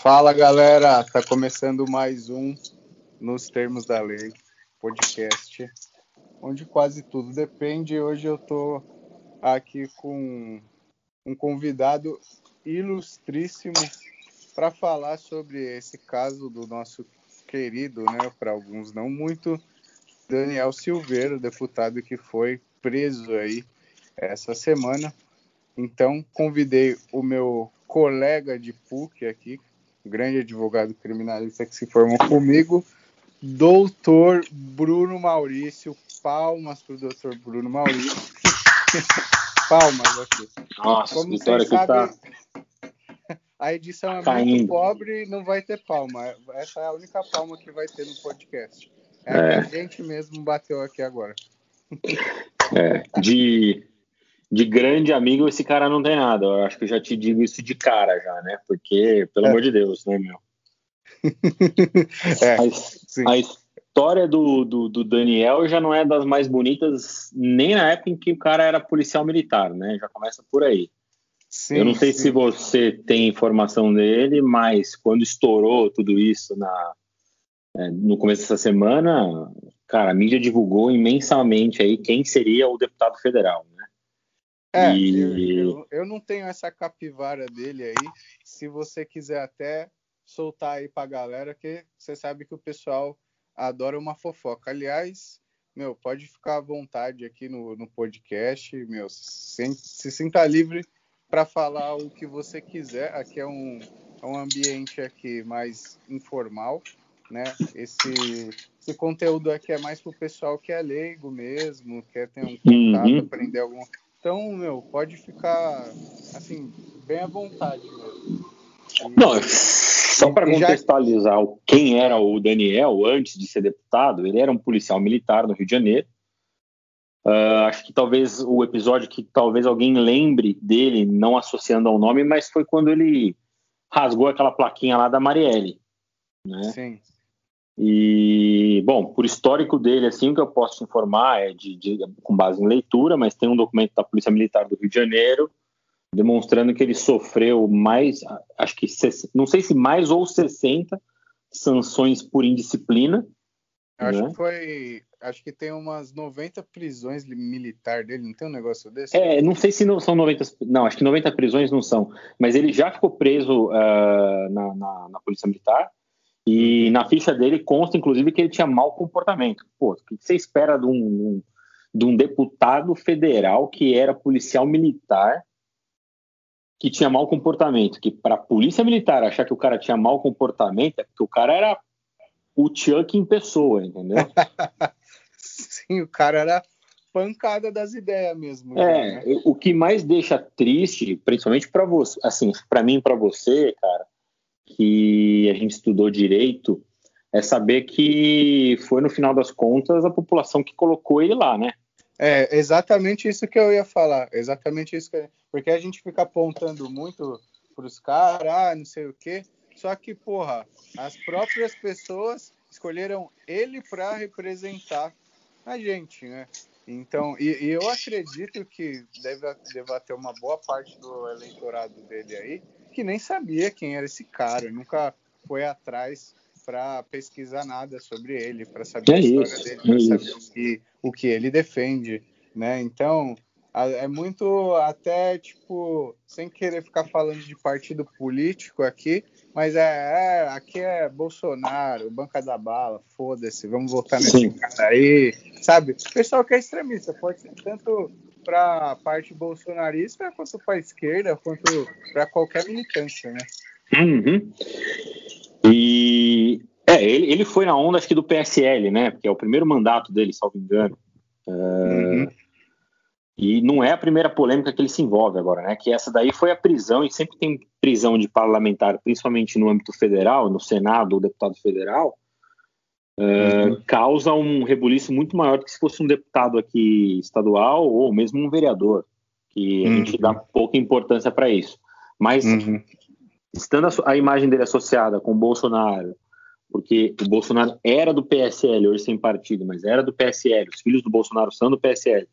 Fala galera, tá começando mais um Nos Termos da Lei podcast, onde quase tudo depende. Hoje eu tô aqui com um convidado ilustríssimo para falar sobre esse caso do nosso querido, né, para alguns não muito, Daniel Silveira, deputado que foi preso aí essa semana. Então, convidei o meu colega de PUC aqui, grande advogado criminalista que se formou comigo, doutor Bruno Maurício. Palmas para o doutor Bruno Maurício. Palmas aqui. Nossa, Como Vitória aqui tá... A edição é Caindo. muito pobre e não vai ter palma. Essa é a única palma que vai ter no podcast. É, é. a gente mesmo bateu aqui agora. É, de, de grande amigo, esse cara não tem nada. Eu acho que eu já te digo isso de cara já, né? Porque, pelo é. amor de Deus, né, meu? é, a, a, história do, do, do, Daniel já não é das mais bonitas, nem na época em que o cara era policial militar, né? Já começa por aí. Sim, eu não sei sim. se você tem informação dele, mas quando estourou tudo isso na, é, no começo dessa semana, cara, a mídia divulgou imensamente aí quem seria o deputado federal, né? É, e... eu, eu, não tenho essa capivara dele aí. Se você quiser até soltar aí pra galera, que você sabe que o pessoal adora uma fofoca. Aliás, meu, pode ficar à vontade aqui no, no podcast, meu, se, se sinta livre para falar o que você quiser. Aqui é um, é um ambiente aqui mais informal, né? Esse, esse conteúdo aqui é mais para o pessoal que é leigo mesmo, quer ter um contato, uhum. aprender alguma Então, meu, pode ficar assim, bem à vontade mesmo. Não, só para contextualizar já... quem era o Daniel antes de ser deputado, ele era um policial militar no Rio de Janeiro. Uh, acho que talvez o episódio que talvez alguém lembre dele, não associando ao nome, mas foi quando ele rasgou aquela plaquinha lá da Marielle. Né? Sim. E, bom, por histórico dele, assim, o que eu posso te informar é de, de, com base em leitura, mas tem um documento da Polícia Militar do Rio de Janeiro demonstrando que ele sofreu mais, acho que, não sei se mais ou 60 sanções por indisciplina. Acho né? que foi acho que tem umas 90 prisões militar dele, não tem um negócio desse? É, não sei se não são 90, não, acho que 90 prisões não são, mas ele já ficou preso uh, na, na, na, Polícia Militar e na ficha dele consta, inclusive, que ele tinha mau comportamento. Pô, o que você espera de um, de um deputado federal que era policial militar que tinha mau comportamento? Que para a Polícia Militar achar que o cara tinha mau comportamento é porque o cara era o Chuck em pessoa, entendeu? Sim, o cara era pancada das ideias mesmo. É, né? o que mais deixa triste, principalmente para você, assim, para mim e para você, cara, que a gente estudou direito, é saber que foi no final das contas a população que colocou ele lá, né? É, exatamente isso que eu ia falar, exatamente isso que porque a gente fica apontando muito para os caras, ah, não sei o quê, só que, porra, as próprias pessoas escolheram ele para representar a gente, né? Então, e, e, eu acredito que deve, deve ter uma boa parte do eleitorado dele aí que nem sabia quem era esse cara, nunca foi atrás para pesquisar nada sobre ele, para saber é a história isso, dele, para é saber o que, o que ele defende, né? Então, é muito até tipo sem querer ficar falando de partido político aqui, mas é, é aqui é Bolsonaro, banca da bala, foda-se, vamos votar nesse Sim. cara aí, sabe? O pessoal que é extremista pode ser tanto para a parte bolsonarista quanto para a esquerda, quanto para qualquer militância, né? Uhum. E é, ele, ele foi na onda acho que do PSL, né? Porque é o primeiro mandato dele, salvo engano. Uh, uhum. E não é a primeira polêmica que ele se envolve agora, né? Que essa daí foi a prisão, e sempre tem prisão de parlamentar, principalmente no âmbito federal, no Senado ou deputado federal, uh, uhum. causa um rebuliço muito maior do que se fosse um deputado aqui estadual ou mesmo um vereador, que a uhum. gente dá pouca importância para isso. Mas, uhum. estando a, a imagem dele associada com o Bolsonaro, porque o Bolsonaro era do PSL, hoje sem partido, mas era do PSL, os filhos do Bolsonaro são do PSL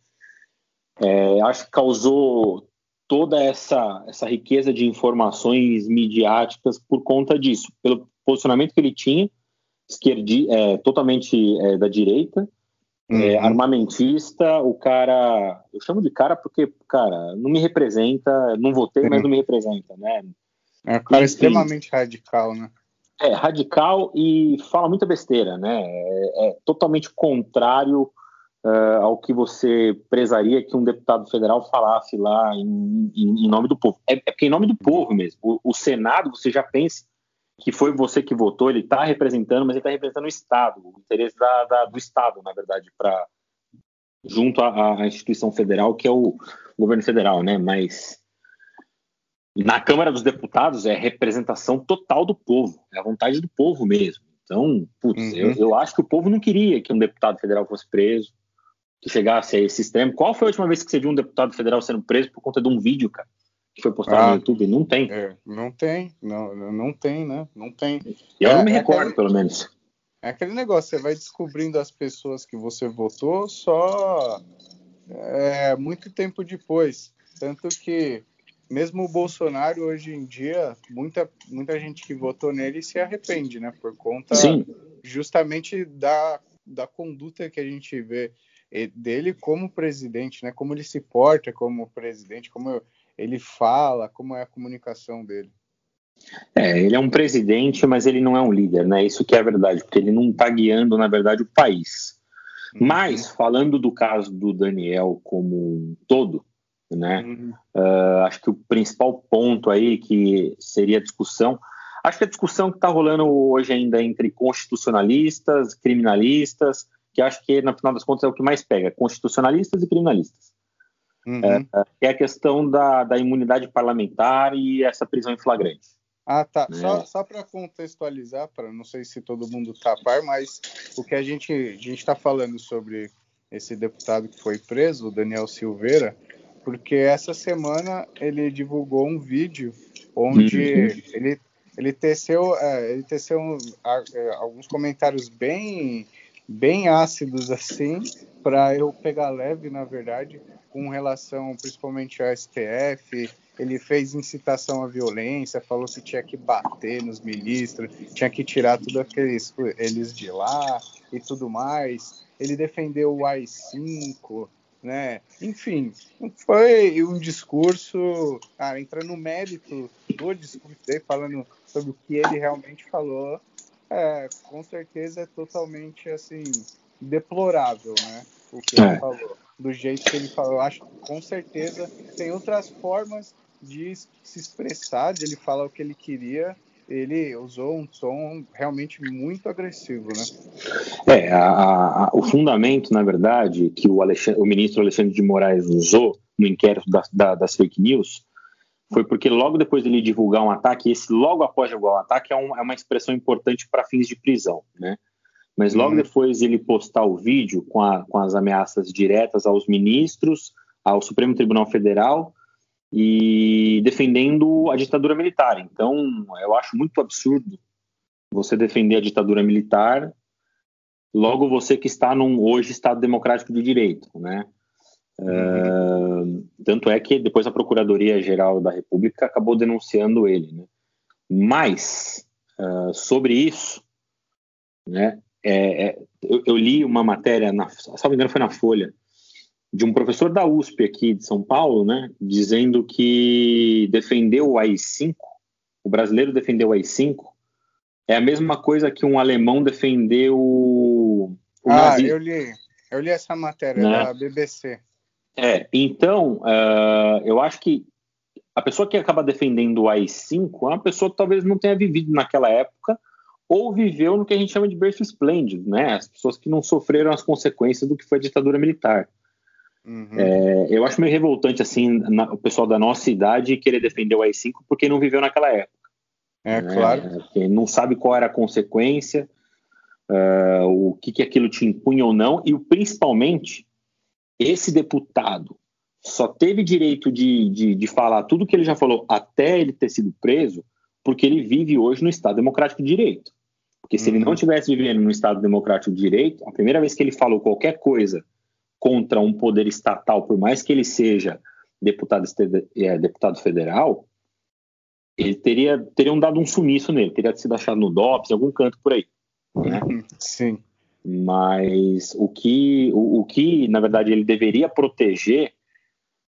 é, acho que causou toda essa, essa riqueza de informações midiáticas por conta disso, pelo posicionamento que ele tinha, esquerdi, é, totalmente é, da direita, é, uhum. é, armamentista, o cara, eu chamo de cara porque, cara, não me representa, não votei, uhum. mas não me representa, né? É um cara Enfim, extremamente radical, né? É, radical e fala muita besteira, né? É, é totalmente contrário uh, ao que você prezaria que um deputado federal falasse lá em, em, em nome do povo. É, é porque em nome do povo mesmo. O, o, Senado, você já pensa que foi você que votou, ele está representando, mas ele está representando o Estado, o interesse da, da, do Estado, na verdade, para junto à, à, instituição federal, que é o, governo federal, né? Mas na Câmara dos Deputados é representação total do povo, é a vontade do povo mesmo. Então, putz, uhum. eu, eu, acho que o povo não queria que um deputado federal fosse preso, que chegasse a esse extremo. Qual foi a última vez que você viu um deputado federal sendo preso por conta de um vídeo, cara? Que foi postado ah, no YouTube? Não tem. É, não tem, não, não tem, né? Não tem. Eu é, não me é recordo, aquele, pelo menos. É aquele negócio, você vai descobrindo as pessoas que você votou só é, muito tempo depois. Tanto que mesmo o Bolsonaro hoje em dia, muita, muita gente que votou nele se arrepende, né? Por conta Sim. justamente da, da conduta que a gente vê dele como presidente, né? Como ele se porta como presidente, como ele fala, como é a comunicação dele. É, ele é um presidente, mas ele não é um líder, né? Isso que é verdade, porque ele não está guiando, na verdade, o país. Uhum. Mas, falando do caso do Daniel como um todo, né? Uhum. Uh, acho que o principal ponto aí que seria a discussão, acho que a discussão que está rolando hoje ainda entre constitucionalistas, criminalistas, que acho que no final das contas é o que mais pega, constitucionalistas e criminalistas. Uhum. É, é, a questão da, da imunidade parlamentar e essa prisão em flagrante. Ah, tá. É. Só, só para contextualizar, para não sei se todo mundo tá a par, mas o que a gente a gente está falando sobre esse deputado que foi preso, o Daniel Silveira, porque essa semana ele divulgou um vídeo onde uhum. ele ele teceu é, ele teceu é, alguns comentários bem bem ácidos assim para eu pegar leve, na verdade, com relação principalmente ao STF. Ele fez incitação à violência, falou que tinha que bater nos ministros, tinha que tirar tudo aqueles eles de lá e tudo mais. Ele defendeu o AI-5, né? Enfim, foi um discurso, cara, entrando no mérito do discurso dele, falando sobre o que ele realmente falou, é, com certeza é totalmente assim deplorável, né? O que é. ele falou, do jeito que ele falou. Eu acho que com certeza tem outras formas de se expressar, de ele falar o que ele queria. Ele usou um tom realmente muito agressivo, né? É, a, a, o fundamento, na verdade, que o, o, ministro Alexandre de Moraes usou no inquérito da, da, das fake news foi porque logo depois dele divulgar um ataque, esse logo após divulgar um ataque é, um, é uma expressão importante para fins de prisão, né? Mas logo uhum. depois ele postar o vídeo com, a, com as ameaças diretas aos ministros, ao Supremo Tribunal Federal e defendendo a ditadura militar. Então, eu acho muito absurdo você defender a ditadura militar, logo você que está num hoje Estado Democrático de Direito, né? Uh, tanto é que depois a Procuradoria-Geral da República acabou denunciando ele. Né? Mas, uh, sobre isso, né, é, é, eu, eu, li uma matéria, na, me engano foi na Folha, de um professor da USP aqui de São Paulo, né, dizendo que defendeu o AI-5, o brasileiro defendeu o AI-5, é a mesma coisa que um alemão defendeu o, ah, eu li, eu li essa matéria né? da BBC. É, então, uh, eu acho que a pessoa que acaba defendendo o AI-5 é uma pessoa que talvez não tenha vivido naquela época ou viveu no que a gente chama de berço esplêndido, né? As pessoas que não sofreram as consequências do que foi a ditadura militar. Uhum. É, eu acho meio revoltante, assim, na, o pessoal da nossa idade querer defender o AI-5 porque não viveu naquela época. É, né? claro. Não sabe qual era a consequência, uh, o que, que aquilo te impunha ou não, e principalmente esse deputado só teve direito de, de, de falar tudo que ele já falou até ele ter sido preso, porque ele vive hoje no Estado Democrático de Direito. Porque se uhum. ele não tivesse vivendo no Estado Democrático de Direito, a primeira vez que ele falou qualquer coisa contra um poder estatal, por mais que ele seja deputado, é, deputado federal, ele teria teriam dado um sumiço nele, teria sido achado no DOPS, em algum canto por aí. Né? Sim. Mas o que, o, o, que, na verdade, ele deveria proteger,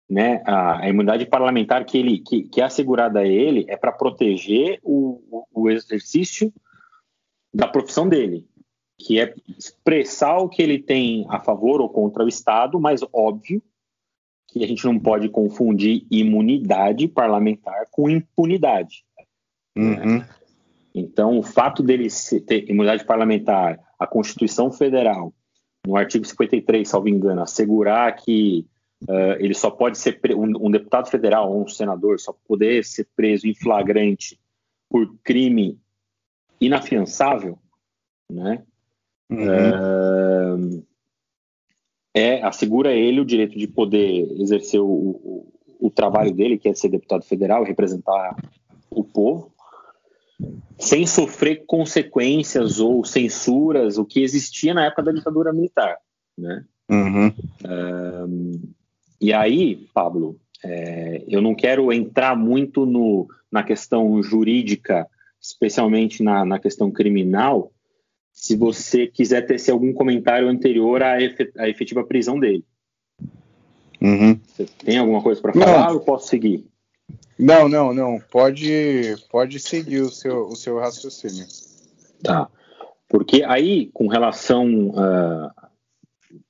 né, a, a imunidade parlamentar que, ele, que, que é assegurada a ele é para proteger o, o, o exercício da profissão dele, que é expressar o que ele tem a favor ou contra o Estado, mas óbvio que a gente não pode confundir imunidade parlamentar com impunidade. Uhum. Então, o fato dele ter imunidade parlamentar, a Constituição Federal, no artigo 53, salvo engano, assegurar que uh, ele só pode ser um, um, deputado federal ou um senador só poder ser preso em flagrante por crime inafiançável, né? Uhum. Uh, é assegura ele o direito de poder exercer o, o, o trabalho dele, que é ser deputado federal, representar o povo, sem sofrer consequências ou censuras, o que existia na época da ditadura militar, né? Uhum. e aí, Pablo, é, eu não quero entrar muito no, na questão jurídica, especialmente na, na questão criminal, se você quiser ter algum comentário anterior à, efetiva prisão dele. Uhum. Você tem alguma coisa para falar não. ou posso seguir? Não, não, não. Pode, pode seguir o seu, o seu raciocínio. Tá. Porque aí, com relação uh,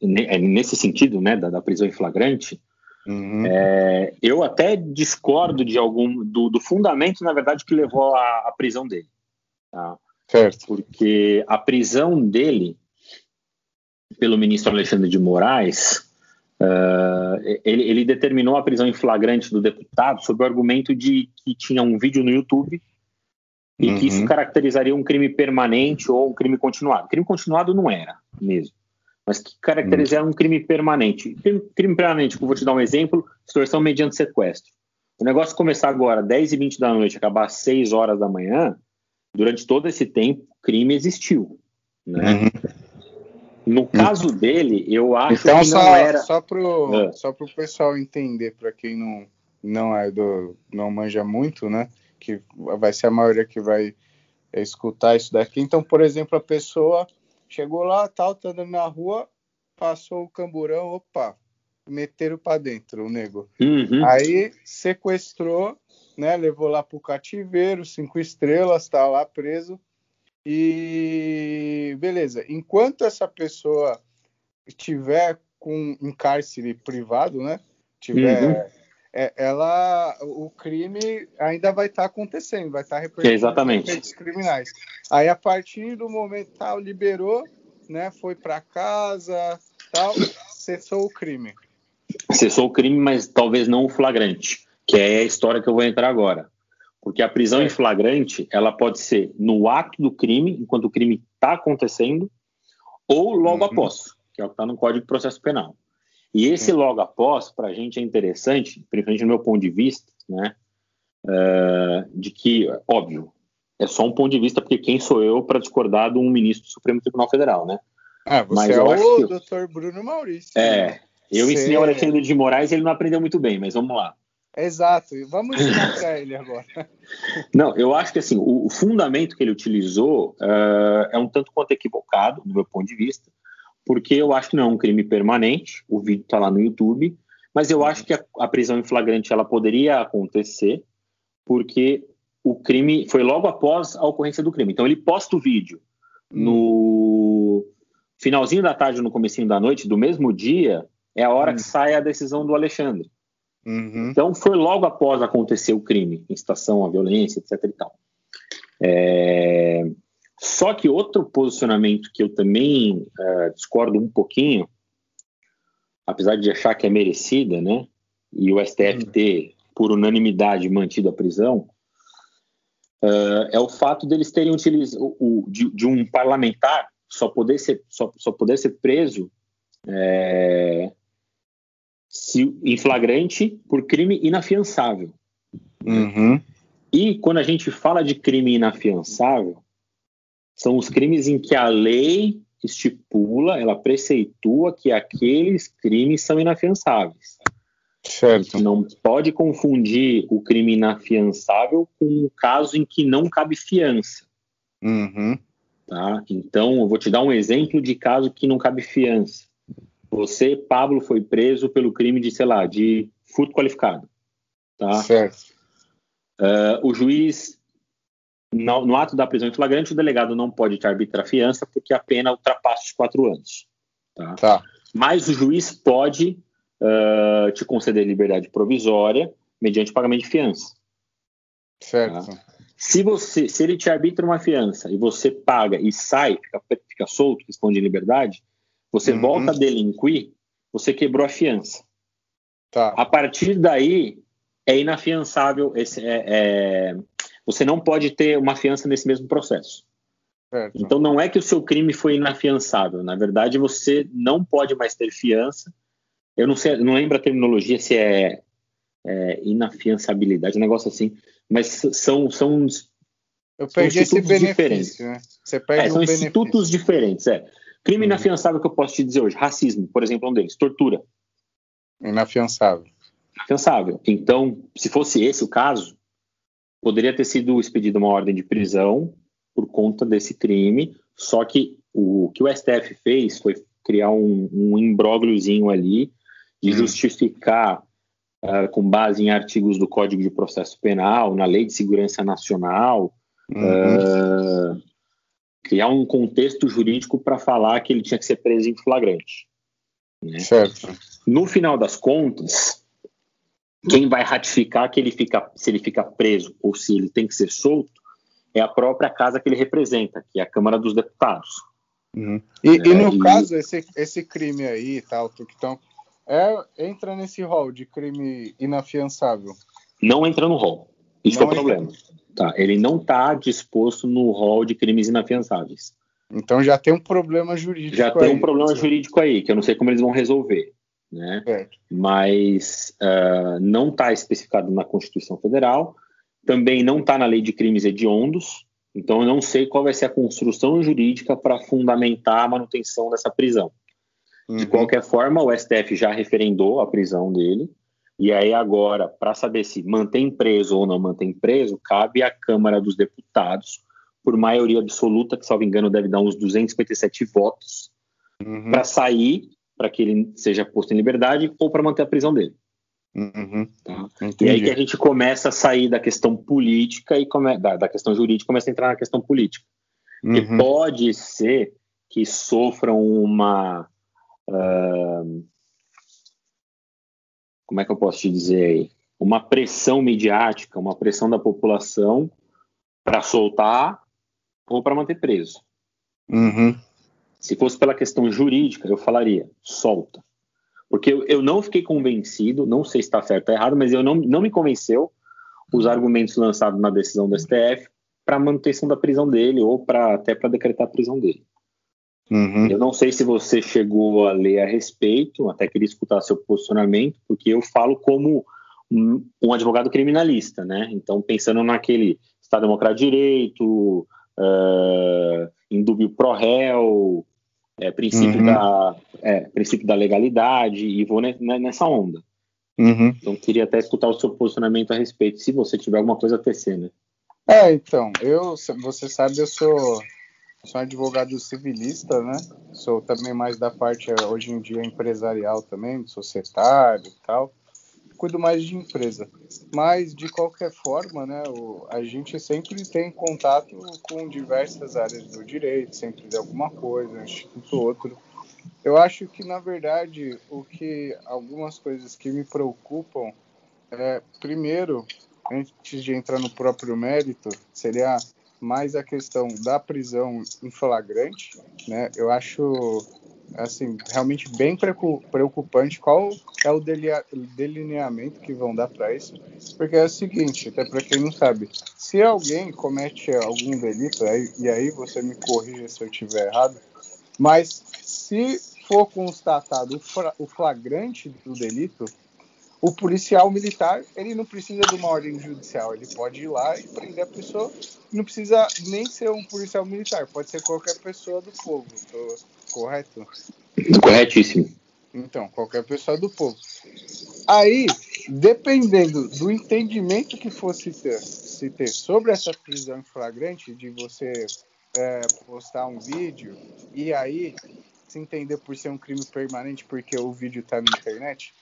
nesse sentido, né, da, da prisão em flagrante, uhum. é, eu até discordo de algum do, do, fundamento, na verdade, que levou à, à prisão dele. Tá? Certo. Porque a prisão dele pelo ministro Alexandre de Moraes, uh, ele, ele, determinou a prisão em flagrante do deputado sob o argumento de que tinha um vídeo no YouTube e uhum. que isso uhum. caracterizaria um crime permanente ou um crime continuado. Crime continuado não era mesmo, mas que caracterizaria uhum. um crime permanente. Crime permanente, eu vou te dar um exemplo, extorsão mediante sequestro. O negócio começar agora 10 e 20 da noite, acabar às 6 horas da manhã, durante todo esse tempo, crime existiu. Né? Uhum. No caso dele, eu acho então, que só, não era. Só para o só pro pessoal entender, para quem não, não é do. não manja muito, né? Que vai ser a maioria que vai escutar isso daqui. Então, por exemplo, a pessoa chegou lá, tal, tá andando na rua, passou o camburão, opa, meteram para dentro o nego. Uhum. Aí sequestrou né? Levou lá para o cativeiro, cinco estrelas, tá lá preso. E beleza. Enquanto essa pessoa estiver com um cárcere privado, né? Tiver, uhum. É, ela, o crime ainda vai estar tá acontecendo, vai estar tá repercutindo Exatamente. criminais. Aí a partir do momento tal liberou, né? Foi para casa, tal, cessou o crime. Cessou o crime, mas talvez não o flagrante que é a história que eu vou entrar agora. Porque a prisão em flagrante, ela pode ser no ato do crime, enquanto o crime está acontecendo, ou logo uhum. após, que é o que está no Código de Processo Penal. E esse uhum. logo após, para a gente é interessante, principalmente no meu ponto de vista, né, uh, de que, óbvio, é só um ponto de vista, porque quem sou eu para discordar de um ministro do Supremo Tribunal Federal, né? Ah, você mas é o que... doutor Bruno Maurício. É, eu ensinei o Alexandre de Moraes e ele não aprendeu muito bem, mas vamos lá. Exato, vamos ensinar para ele agora. Não, eu acho que assim, o, o fundamento que ele utilizou uh, é um tanto quanto equivocado, do meu ponto de vista, porque eu acho que não é um crime permanente, o vídeo está lá no YouTube, mas eu acho que a, a, prisão em flagrante ela poderia acontecer, porque o crime foi logo após a ocorrência do crime. Então ele posta o vídeo hum. no finalzinho da tarde, no comecinho da noite, do mesmo dia, é a hora hum. que sai a decisão do Alexandre. Uhum. Então foi logo após acontecer o crime, incitação à violência, etc. E tal. É... Só que outro posicionamento que eu também uh, discordo um pouquinho, apesar de achar que é merecida, né? E o STF uhum. ter, por unanimidade, mantido a prisão, uh, é o fato deles terem utilizado o, de, de, um parlamentar só poder ser, só, só poder ser preso é, se, em flagrante por crime inafiançável. Uhum. E quando a gente fala de crime inafiançável, são os crimes em que a lei estipula, ela preceitua que aqueles crimes são inafiançáveis. Certo. Não pode confundir o crime inafiançável com o caso em que não cabe fiança. Uhum. Tá? Então, eu vou te dar um exemplo de caso que não cabe fiança. Você, Pablo, foi preso pelo crime de, sei lá, de furto qualificado. Tá? Certo. Uh, o juiz, no, no, ato da prisão em flagrante, o delegado não pode te arbitrar fiança porque a pena ultrapassa os quatro anos. Tá? tá. Mas o juiz pode uh, te conceder liberdade provisória mediante pagamento de fiança. Certo. Tá? Se você, se ele te arbitra uma fiança e você paga e sai, fica, fica solto, responde em liberdade, você uhum. volta a delinquir, você quebrou a fiança. Tá. A partir daí é inafiançável, esse, é, é, você não pode ter uma fiança nesse mesmo processo. Certo. Então não é que o seu crime foi inafiançável, na verdade você não pode mais ter fiança. Eu não sei, não lembro a terminologia se é, é inafiançabilidade, um negócio assim, mas são são eu perdi esse benefício, diferentes. né? Você perde é, são um institutos benefício. diferentes, é. Crime uhum. inafiançável que eu posso te dizer hoje, racismo, por exemplo, um deles, tortura. Inafiançável. Inafiançável. Então, se fosse esse o caso, poderia ter sido expedida uma ordem de prisão por conta desse crime, só que o que o STF fez foi criar um, um imbrógliozinho ali de hum. justificar, uh, com base em artigos do Código de Processo Penal, na Lei de Segurança Nacional, uhum. uh, criar um contexto jurídico para falar que ele tinha que ser preso em flagrante. Né? Certo. No final das contas, quem vai ratificar que ele fica, se ele fica preso ou se ele tem que ser solto é a própria casa que ele representa, que é a Câmara dos Deputados. Uhum. E, é, e, no e... caso, esse, esse crime aí, tal, então, é, entra nesse rol de crime inafiançável? Não entra no rol. Isso não é o problema. Tá, ele não está disposto no rol de crimes inafiançáveis. Então já tem um problema jurídico. Já tem um problema jurídico aí, que eu não sei como eles vão resolver. Né? Mas uh, não está especificado na Constituição Federal também não está na lei de crimes hediondos, então eu não sei qual vai ser a construção jurídica para fundamentar a manutenção dessa prisão. Uhum. De qualquer forma, o STF já referendou a prisão dele, e aí agora, para saber se mantém preso ou não mantém preso, cabe à Câmara dos Deputados, por maioria absoluta, que, salvo engano, deve dar uns 257 votos, uhum. para sair, para que ele seja posto em liberdade, ou para manter a prisão dele. Uhum. Tá? E aí que a gente começa a sair da questão política e come... da, da, questão jurídica começa a entrar na questão política. Uhum. Que pode ser que sofram uma. Uh... como é que eu posso te dizer aí? Uma pressão midiática, uma pressão da população para soltar ou para manter preso. Uhum. Se fosse pela questão jurídica, eu falaria: solta. Porque eu, eu não fiquei convencido, não sei se está certo ou errado, mas eu não, não me convenceu os argumentos lançados na decisão do STF para manutenção da prisão dele ou para até para decretar a prisão dele. Uhum. Eu não sei se você chegou a ler a respeito, até queria escutar seu posicionamento, porque eu falo como um, um advogado criminalista, né? Então, pensando naquele Estado Democrático de Direito, uh, indúbio pro réu, é, princípio, uhum. da, é, princípio da legalidade e vou nessa onda. Uhum. Então, queria até escutar o seu posicionamento a respeito, se você tiver alguma coisa a tecer, né? É, então, eu, você sabe, eu sou, sou advogado civilista, né? Sou também mais da parte, hoje em dia, empresarial também, societário e tal cuido mais de empresa. Mas, de qualquer forma, né, o, a gente sempre tem contato com diversas áreas do direito, sempre de alguma coisa, um instituto outro. Eu acho que, na verdade, o que algumas coisas que me preocupam é, primeiro, antes de entrar no próprio mérito, seria mais a questão da prisão em flagrante, né? Eu acho assim, realmente bem preocupante qual é o delineamento que vão dar para isso, porque é o seguinte, até para quem não sabe, se alguém comete algum delito, e aí você me corrija se eu estiver errado, mas se for constatado o flagrante do delito, o policial militar ele não precisa de uma ordem judicial, ele pode ir lá e prender a pessoa. Não precisa nem ser um policial militar, pode ser qualquer pessoa do povo. Tô correto? Corretíssimo. Então, qualquer pessoa do povo. Aí, dependendo do entendimento que fosse ter, se ter sobre essa prisão em flagrante, de você é, postar um vídeo e aí se entender por ser um crime permanente porque o vídeo está na internet,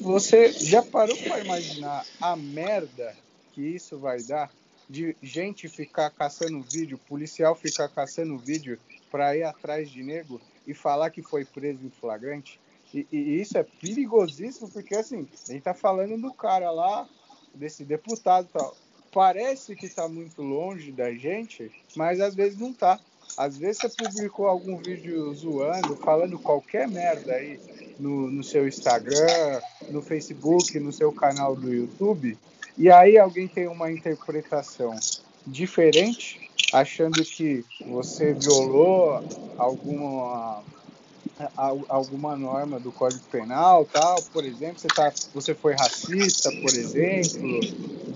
você já parou para imaginar a merda que isso vai dar de gente ficar caçando vídeo, policial ficar caçando vídeo para ir atrás de nego e falar que foi preso em flagrante? E, e, isso é perigosíssimo porque assim, a gente tá falando do cara lá, desse deputado tal. Parece que está muito longe da gente, mas às vezes não tá. Às vezes você publicou algum vídeo zoando, falando qualquer merda aí no, no seu Instagram, no Facebook, no seu canal do YouTube, e aí alguém tem uma interpretação diferente, achando que você violou alguma alguma norma do Código Penal, tal, por exemplo, você, tá, você foi racista, por exemplo,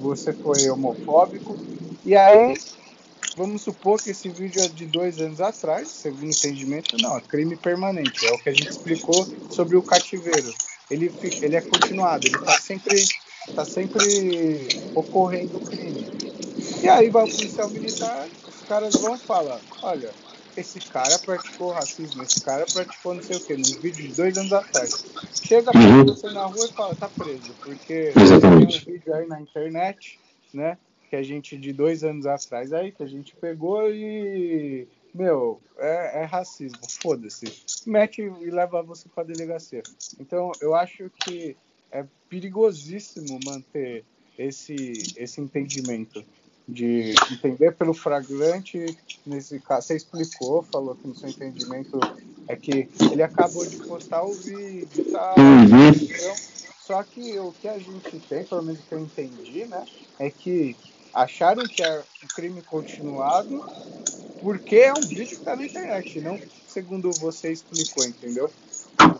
você foi homofóbico, e aí vamos supor que esse vídeo é de dois anos atrás, segundo o entendimento, não, é crime permanente. É o que a gente explicou sobre o cativeiro. Ele, ele é continuado, ele está sempre, tá sempre ocorrendo crime. E aí vai o policial militar, os caras vão falar, olha, esse cara praticou racismo, esse cara praticou não sei o que, num vídeo de dois anos atrás. Chega uhum. você na rua e fala, tá preso, porque Exatamente. tem um vídeo aí na internet, né? que a gente de dois anos atrás aí, que a gente pegou e. Meu, é, é racismo, foda-se. Mete e leva você pra delegacia. Então, eu acho que é perigosíssimo manter esse, esse entendimento de entender pelo flagrante, nesse caso, você explicou, falou que no seu entendimento é que ele acabou de postar o vídeo tal, uhum. então, só que o que a gente tem, pelo menos que eu entendi, né, é que acharam que é um crime continuado porque é um vídeo que está na internet, não segundo você explicou, entendeu?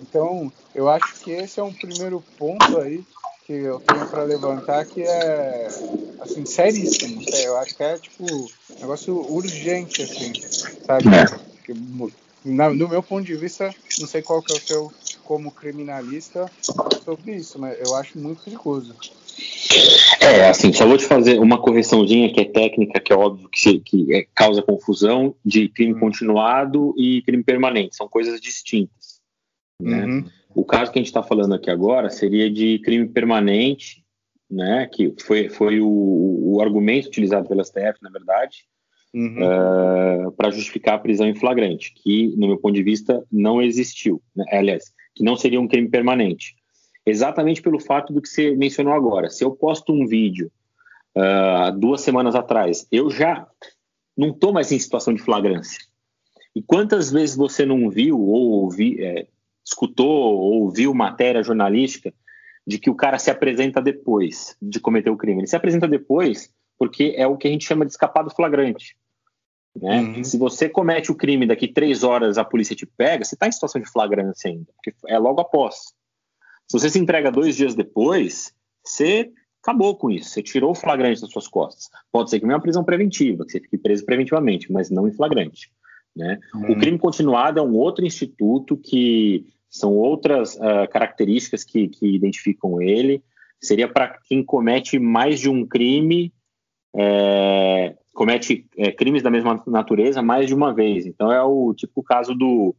Então, eu acho que esse é um primeiro ponto aí que eu tenho para levantar que é assim seríssimo. Eu acho que é tipo um negócio urgente assim, sabe? Que, no meu ponto de vista, não sei qual que é o seu como criminalista sobre isso, mas eu acho muito perigoso. É, assim, só vou te fazer uma correçãozinha que é técnica, que é óbvio que, que é, causa confusão, de crime hum. continuado e crime permanente. São coisas distintas. Né? Uhum. O caso que a gente está falando aqui agora seria de crime permanente, né, que foi, foi o, o argumento utilizado pela STF, na verdade, uhum. uh, para justificar a prisão em flagrante, que, no meu ponto de vista, não existiu. Né? Aliás, que não seria um crime permanente exatamente pelo fato do que você mencionou agora. Se eu posto um vídeo uh, duas semanas atrás, eu já não estou mais em situação de flagrância. E quantas vezes você não viu ou ouvi, é, escutou ou ouviu matéria jornalística de que o cara se apresenta depois de cometer o crime? Ele se apresenta depois porque é o que a gente chama de escapado flagrante. Né? Uhum. Se você comete o crime daqui três horas a polícia te pega, você está em situação de flagrância ainda, porque é logo após. Se você se entrega dois dias depois, você acabou com isso, você tirou o flagrante das suas costas. Pode ser que não é uma prisão preventiva, que você fique preso preventivamente, mas não em flagrante. Né? Uhum. O crime continuado é um outro instituto que são outras uh, características que, que, identificam ele. Seria para quem comete mais de um crime, é, comete é, crimes da mesma natureza mais de uma vez. Então é o tipo o caso do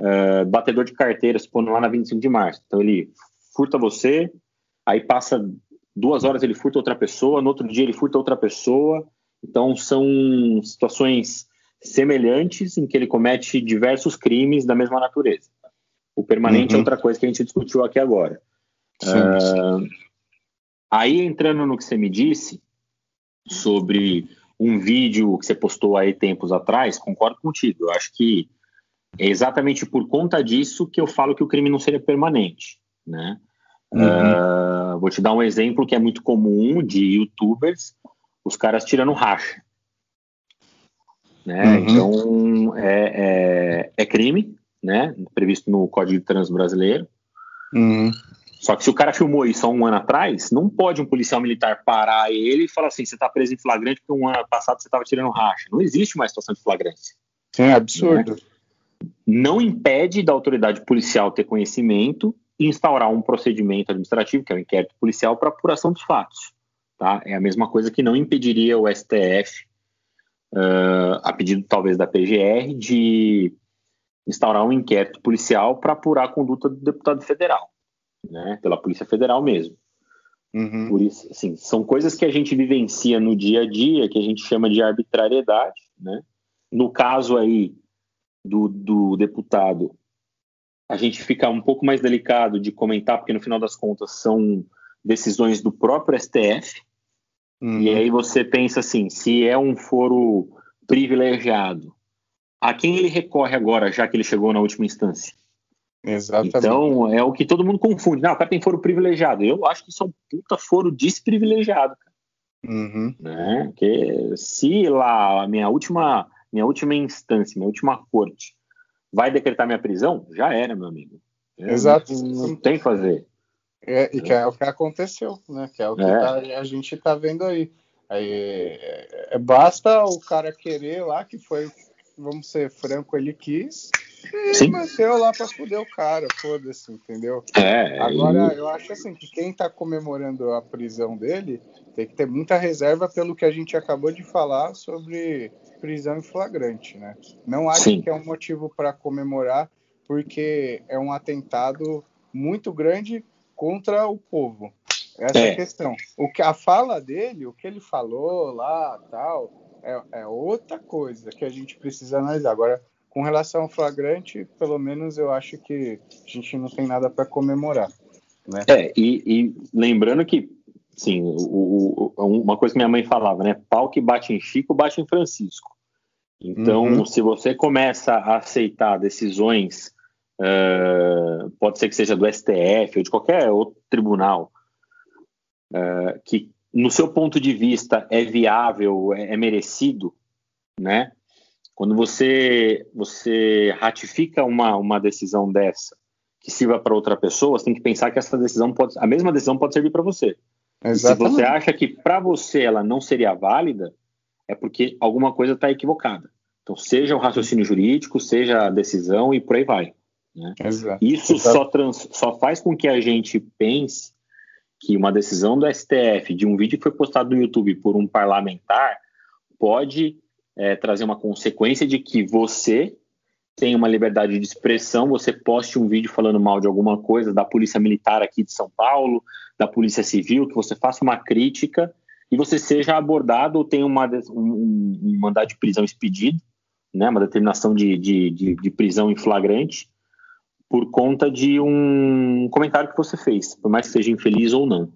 uh, batedor de carteira, supondo lá na 25 de março. Então ele furta você, aí passa duas horas ele furta outra pessoa, no outro dia ele furta outra pessoa. Então são situações semelhantes em que ele comete diversos crimes da mesma natureza. O permanente é uhum. é outra coisa que a gente discutiu aqui agora. Uh, aí entrando no que você me disse sobre um vídeo que você postou aí tempos atrás, concordo contigo. Eu acho que é exatamente por conta disso que eu falo que o crime não seria permanente, né? Uhum. Uh, vou te dar um exemplo que é muito comum de YouTubers, os caras tirando racha. Né? Uhum. Então, é, é, é, crime, né? Previsto no Código de Trânsito Brasileiro. Uhum. Só que se o cara filmou isso há um ano atrás, não pode um policial militar parar ele e falar assim: você está preso em flagrante porque um ano passado você estava tirando racha. Não existe mais situação de flagrância. É absurdo. Né? não impede da autoridade policial ter conhecimento instaurar um procedimento administrativo, que é o inquérito policial, para apuração dos fatos. Tá? É a mesma coisa que não impediria o STF, uh, a pedido talvez da PGR, de instaurar um inquérito policial para apurar a conduta do deputado federal, né? pela Polícia Federal mesmo. Uhum. Por isso, assim, são coisas que a gente vivencia no dia a dia, que a gente chama de arbitrariedade. Né? No caso aí do, do deputado, a gente fica um pouco mais delicado de comentar, porque no final das contas são decisões do próprio STF. Uhum. E aí você pensa assim, se é um foro privilegiado, a quem ele recorre agora, já que ele chegou na última instância? Exatamente. Então, é o que todo mundo confunde. Não, o cara tem foro privilegiado. Eu acho que isso é um puta foro desprivilegiado. Uhum. Né? Porque se lá a minha última, minha última instância, minha última corte vai decretar minha prisão, já era, meu amigo. Exato. Não, não tem que fazer. É, e que é o que aconteceu, né? Que é o que é. Tá, a gente está vendo aí. aí é, é, basta o cara querer lá, que foi, vamos ser franco, ele quis, e Sim. manteu lá para foder o cara, foda-se, entendeu? É, Agora, e... eu acho assim que quem está comemorando a prisão dele tem que ter muita reserva pelo que a gente acabou de falar sobre prisão em flagrante, né? Não acho Sim. que é um motivo para comemorar, porque é um atentado muito grande contra o povo. Essa é. é a questão. O que a fala dele, o que ele falou lá, tal, é, é outra coisa que a gente precisa analisar. Agora, com relação ao flagrante, pelo menos eu acho que a gente não tem nada para comemorar. Né? É, e, e, lembrando que Sim, o, o, uma coisa que minha mãe falava, né? Pau que bate em Chico, bate em Francisco. Então, uhum. se você começa a aceitar decisões, uh, pode ser que seja do STF ou de qualquer outro tribunal, uh, que no seu ponto de vista é viável, é, é merecido, né? Quando você, você ratifica uma, uma decisão dessa que sirva para outra pessoa, você tem que pensar que essa decisão pode, a mesma decisão pode servir para você. Exatamente. Se você acha que para você ela não seria válida, é porque alguma coisa está equivocada. Então, seja o raciocínio jurídico, seja a decisão e por aí vai. Né? Isso só, trans, só faz com que a gente pense que uma decisão do STF de um vídeo que foi postado no YouTube por um parlamentar pode é, trazer uma consequência de que você tem uma liberdade de expressão, você poste um vídeo falando mal de alguma coisa da polícia militar aqui de São Paulo, da polícia civil, que você faça uma crítica e você seja abordado ou tenha uma, um, um mandado de prisão expedido, né, uma determinação de, de, de, de prisão em flagrante, por conta de um comentário que você fez, por mais que seja infeliz ou não.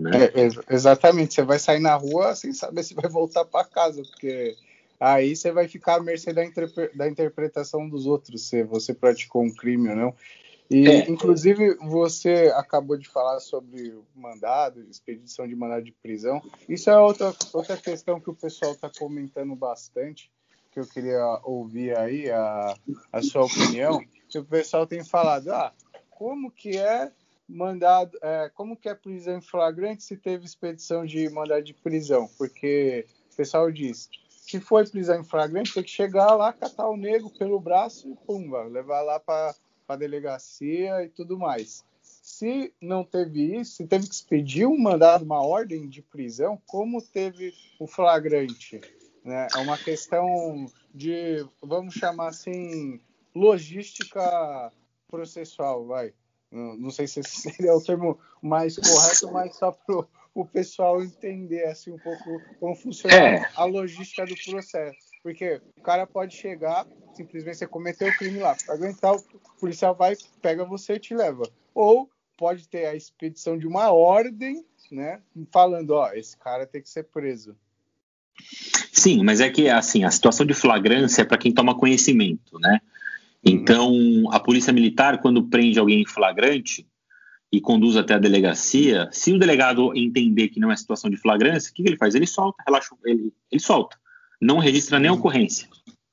Né? É, exatamente, você vai sair na rua sem saber se vai voltar para casa, porque aí você vai ficar à mercê da, interpre da interpretação dos outros, se você praticou um crime ou não. E, é. inclusive, você acabou de falar sobre mandado, expedição de mandado de prisão. Isso é outra, outra questão que o pessoal está comentando bastante, que eu queria ouvir aí a, a sua opinião. Que o pessoal tem falado, ah, como que é mandado, é, como que é prisão em flagrante se teve expedição de mandado de prisão? Porque o pessoal diz, se foi prisão em flagrante, tem que chegar lá, catar o nego pelo braço e pumba, levar lá para a delegacia e tudo mais. Se não teve isso, se teve que expedir um mandado, uma ordem de prisão, como teve o flagrante? Né? É uma questão de, vamos chamar assim, logística processual, vai. Não, não sei se esse seria o termo mais correto, mas só para o pessoal entender assim um pouco como funciona é. a logística do processo. Porque o cara pode chegar, simplesmente você cometeu o crime lá, aguentar, o policial vai, pega você e te leva. Ou pode ter a expedição de uma ordem, né, falando, ó, esse cara tem que ser preso. Sim, mas é que assim, a situação de flagrância é para quem toma conhecimento, né? Então, a polícia militar, quando prende alguém em flagrante, e conduz até a delegacia, se o delegado entender que não é situação de flagrância, o que, que ele faz? Ele solta, relaxa, ele, ele solta. Não registra nem ocorrência.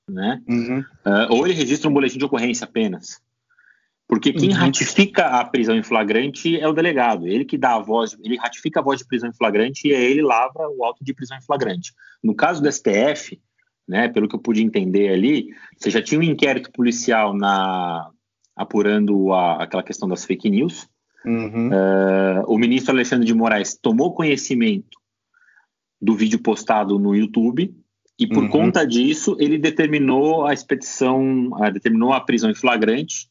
Né? Uhum. Uh, ou ele registra um boletim de ocorrência apenas. Porque quem uhum. ratifica a prisão em flagrante é o delegado. Ele que dá a voz, ele ratifica a voz de prisão em flagrante e aí ele lavra o auto de prisão em flagrante. No caso do STF, né, pelo que eu pude entender ali, você já tinha um inquérito policial na apurando a, aquela questão das fake news. Uhum. Uh, o ministro Alexandre de Moraes tomou conhecimento do vídeo postado no YouTube e por uhum. conta disso ele determinou a expedição, uh, determinou a prisão em flagrante,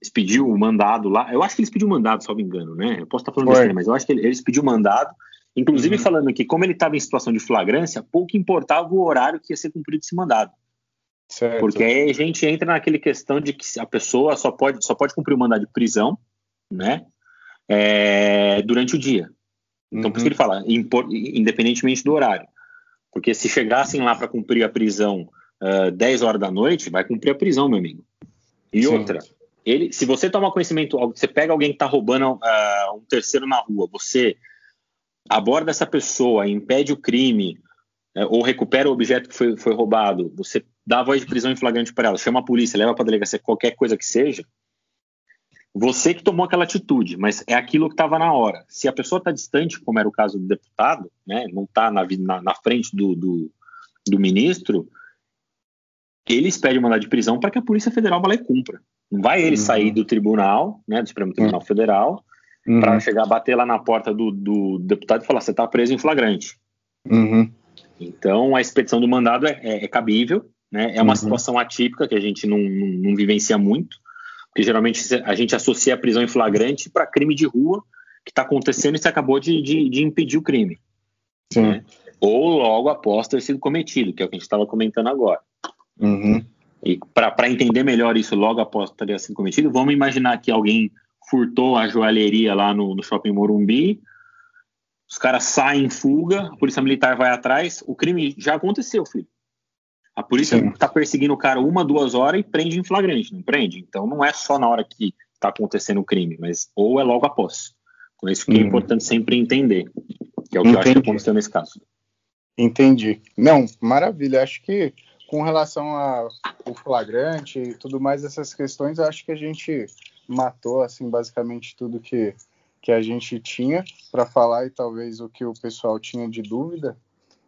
expediu o mandado lá. Eu acho que eles pediu mandado, se não me engano, né? Eu posso estar falando besteira, mas eu acho que eles pediu mandado, inclusive uhum. falando que como ele estava em situação de flagrância, pouco importava o horário que ia ser cumprido esse mandado. Certo. Porque aí a gente entra naquele questão de que a pessoa só pode, só pode cumprir o mandado de prisão, né? É, durante o dia. Então, uhum. por isso que ele fala, independentemente do horário. Porque se chegassem lá para cumprir a prisão uh, 10 horas da noite, vai cumprir a prisão, meu amigo. E Sim. outra, ele, se você toma conhecimento, você pega alguém que está roubando uh, um terceiro na rua, você aborda essa pessoa, impede o crime, uh, ou recupera o objeto que foi, foi roubado, você dá a voz de prisão em flagrante para ela, chama a polícia, leva para a delegacia, qualquer coisa que seja, você que tomou aquela atitude, mas é aquilo que estava na hora. Se a pessoa está distante, como era o caso do deputado, né, não está na, na, na, frente do, do, do ministro, eles pedem mandado de prisão para que a Polícia Federal vá lá e cumpra. Não vai ele uhum. sair do tribunal, né, do Supremo Tribunal uhum. Federal, para chegar a bater lá na porta do, do deputado e falar: você está preso em flagrante. Uhum. Então, a expedição do mandado é, é, é cabível, né? É uma uhum. situação atípica que a gente não, não, não, vivencia muito, porque geralmente a gente associa a prisão em flagrante para crime de rua que está acontecendo e você acabou de, de, de, impedir o crime. Né? Ou logo após ter sido cometido, que é o que a gente estava comentando agora. Uhum. E para entender melhor isso logo após ter sido cometido, vamos imaginar que alguém furtou a joalheria lá no, no shopping Morumbi, os caras saem em fuga, a polícia militar vai atrás, o crime já aconteceu, filho. A polícia está perseguindo o cara uma, duas horas e prende em flagrante, não prende? Então não é só na hora que está acontecendo o crime, mas ou é logo após. Então isso que é hum. importante sempre entender, que é o que Entendi. eu acho que aconteceu nesse caso. Entendi. Não, maravilha. Acho que com relação ao flagrante e tudo mais, essas questões, acho que a gente matou, assim, basicamente tudo que, que a gente tinha para falar e talvez o que o pessoal tinha de dúvida.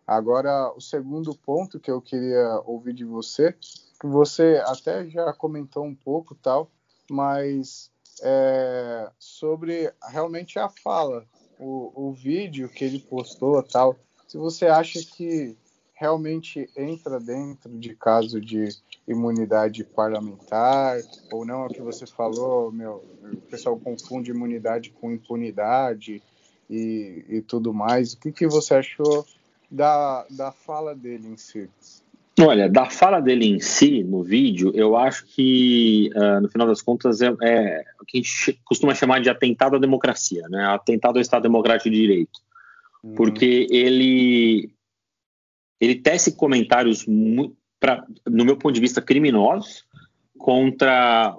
Agora, o segundo ponto que eu queria ouvir de você, que você até já comentou um pouco, tal, mas é, sobre realmente a fala, o, o vídeo que ele postou, tal, se você acha que realmente entra dentro de caso de imunidade parlamentar ou não, é o que você falou, meu, o pessoal confunde imunidade com impunidade e, e tudo mais. O que, que você achou da, da fala dele em si? Olha, da fala dele em si, no vídeo, eu acho que, uh, no final das contas, é, é, o que a gente costuma chamar de atentado à democracia, né? atentado ao Estado Democrático de Direito. Uhum. Porque ele, ele tece comentários, pra, no meu ponto de vista, criminosos contra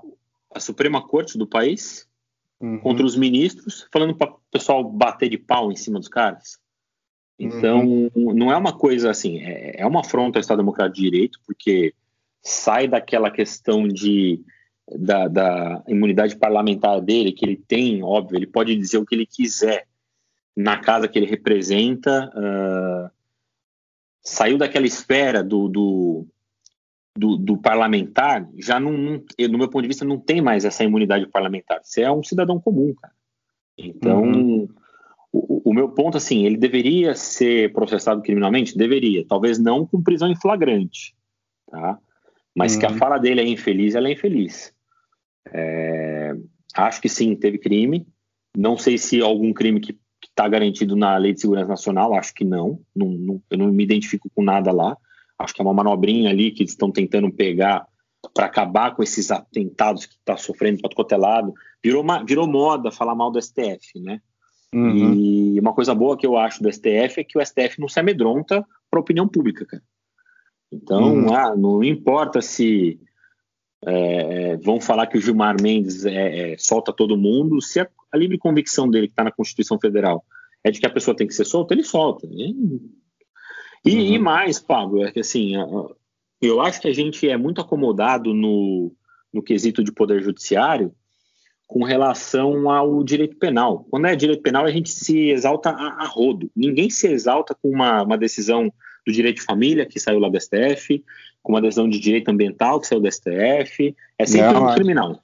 a Suprema Corte do país, uhum. contra os ministros, falando para o pessoal bater de pau em cima dos caras. Então, uhum. não é uma coisa assim, é, é uma afronta ao Estado Democrático de Direito, porque sai daquela questão de, da, da, imunidade parlamentar dele, que ele tem, óbvio, ele pode dizer o que ele quiser na casa que ele representa, uh, saiu daquela esfera do, do, do, do parlamentar, já não, não, no meu ponto de vista, não tem mais essa imunidade parlamentar. Você é um cidadão comum, cara. Então. Uhum o, meu ponto, assim, ele deveria ser processado criminalmente? Deveria. Talvez não com prisão em flagrante, tá? Mas uhum. que a uhum. fala dele é infeliz, ela é infeliz. É, acho que sim, teve crime. Não sei se algum crime que está garantido na Lei de Segurança Nacional, acho que não. Não, não. Eu não me identifico com nada lá. Acho que é uma manobrinha ali que eles estão tentando pegar para acabar com esses atentados que está sofrendo para todo é. Virou, virou moda falar mal do STF, né? Uhum. E uma coisa boa que eu acho do STF é que o STF não se amedronta para a opinião pública, cara. Então, uhum. ah, não importa se é, é, vão falar que o Gilmar Mendes é, é, solta todo mundo, se a, a livre convicção dele, que está na Constituição Federal, é de que a pessoa tem que ser solta, ele solta. Né? E, uhum. e, mais, Pablo, é que assim, eu acho que a gente é muito acomodado no, no quesito de poder judiciário com relação ao direito penal. Quando é direito penal, a gente se exalta a, a rodo. Ninguém se exalta com uma, uma, decisão do direito de família, que saiu lá do STF, com uma decisão de direito ambiental, que saiu do STF. É sempre Não, um criminal.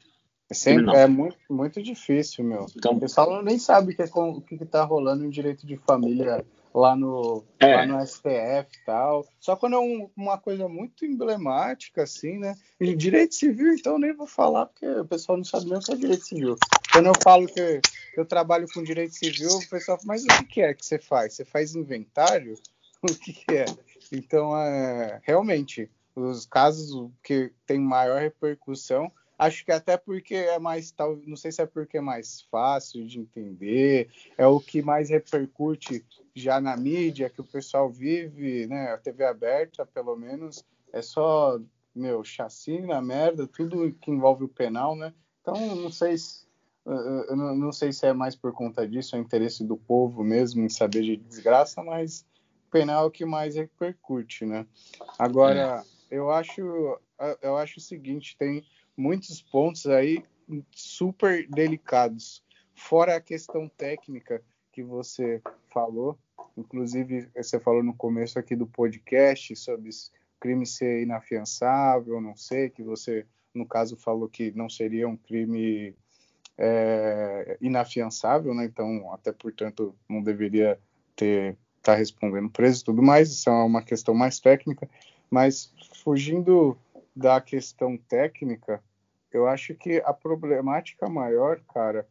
É, sempre, é muito, muito difícil, meu. Então, o pessoal nem sabe o que, é, o que, está rolando em direito de família lá no, é. lá no STF e tal. Só quando é um, uma coisa muito emblemática, assim, né? E direito civil, então nem vou falar, porque o pessoal não sabe nem o que é direito civil. Quando eu falo que eu trabalho com direito civil, o pessoal fala, mas o que é que você faz? Você faz inventário? O que, que é? Então, é, realmente, os casos que têm maior repercussão Acho que até porque é mais, tal, não sei se é porque é mais fácil de entender, é o que mais repercute já na mídia, que o pessoal vive, né? A TV aberta, pelo menos, é só, meu, chacina, merda, tudo que envolve o penal, né? Então, não sei se, não sei se é mais por conta disso, é o interesse do povo mesmo em saber de desgraça, mas penal é que mais repercute, né? Agora, é. Eu acho, eu acho o seguinte, tem muitos pontos aí super delicados. Fora a questão técnica que você falou, inclusive você falou no começo aqui do podcast sobre crime ser inafiançável, não sei, que você, no caso, falou que não seria um crime é, inafiançável, né? Então, até portanto, não deveria ter estar tá respondendo preso e tudo mais. Isso é uma questão mais técnica, mas fugindo da questão técnica, eu acho que a problemática maior, cara,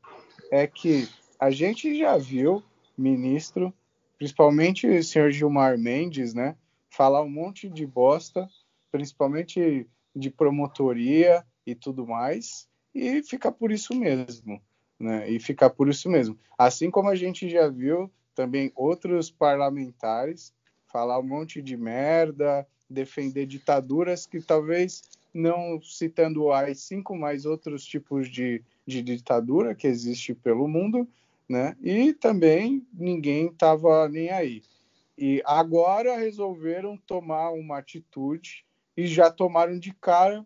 é que a gente já viu ministro, principalmente o senhor Gilmar Mendes, né, falar um monte de bosta, principalmente de promotoria e tudo mais, e ficar por isso mesmo, né? E ficar por isso mesmo. Assim como a gente já viu também outros parlamentares falar um monte de merda, defender ditaduras que talvez não citando o AI-5, mas outros tipos de, de ditadura que existe pelo mundo, né? E também ninguém estava nem aí. E agora resolveram tomar uma atitude e já tomaram de cara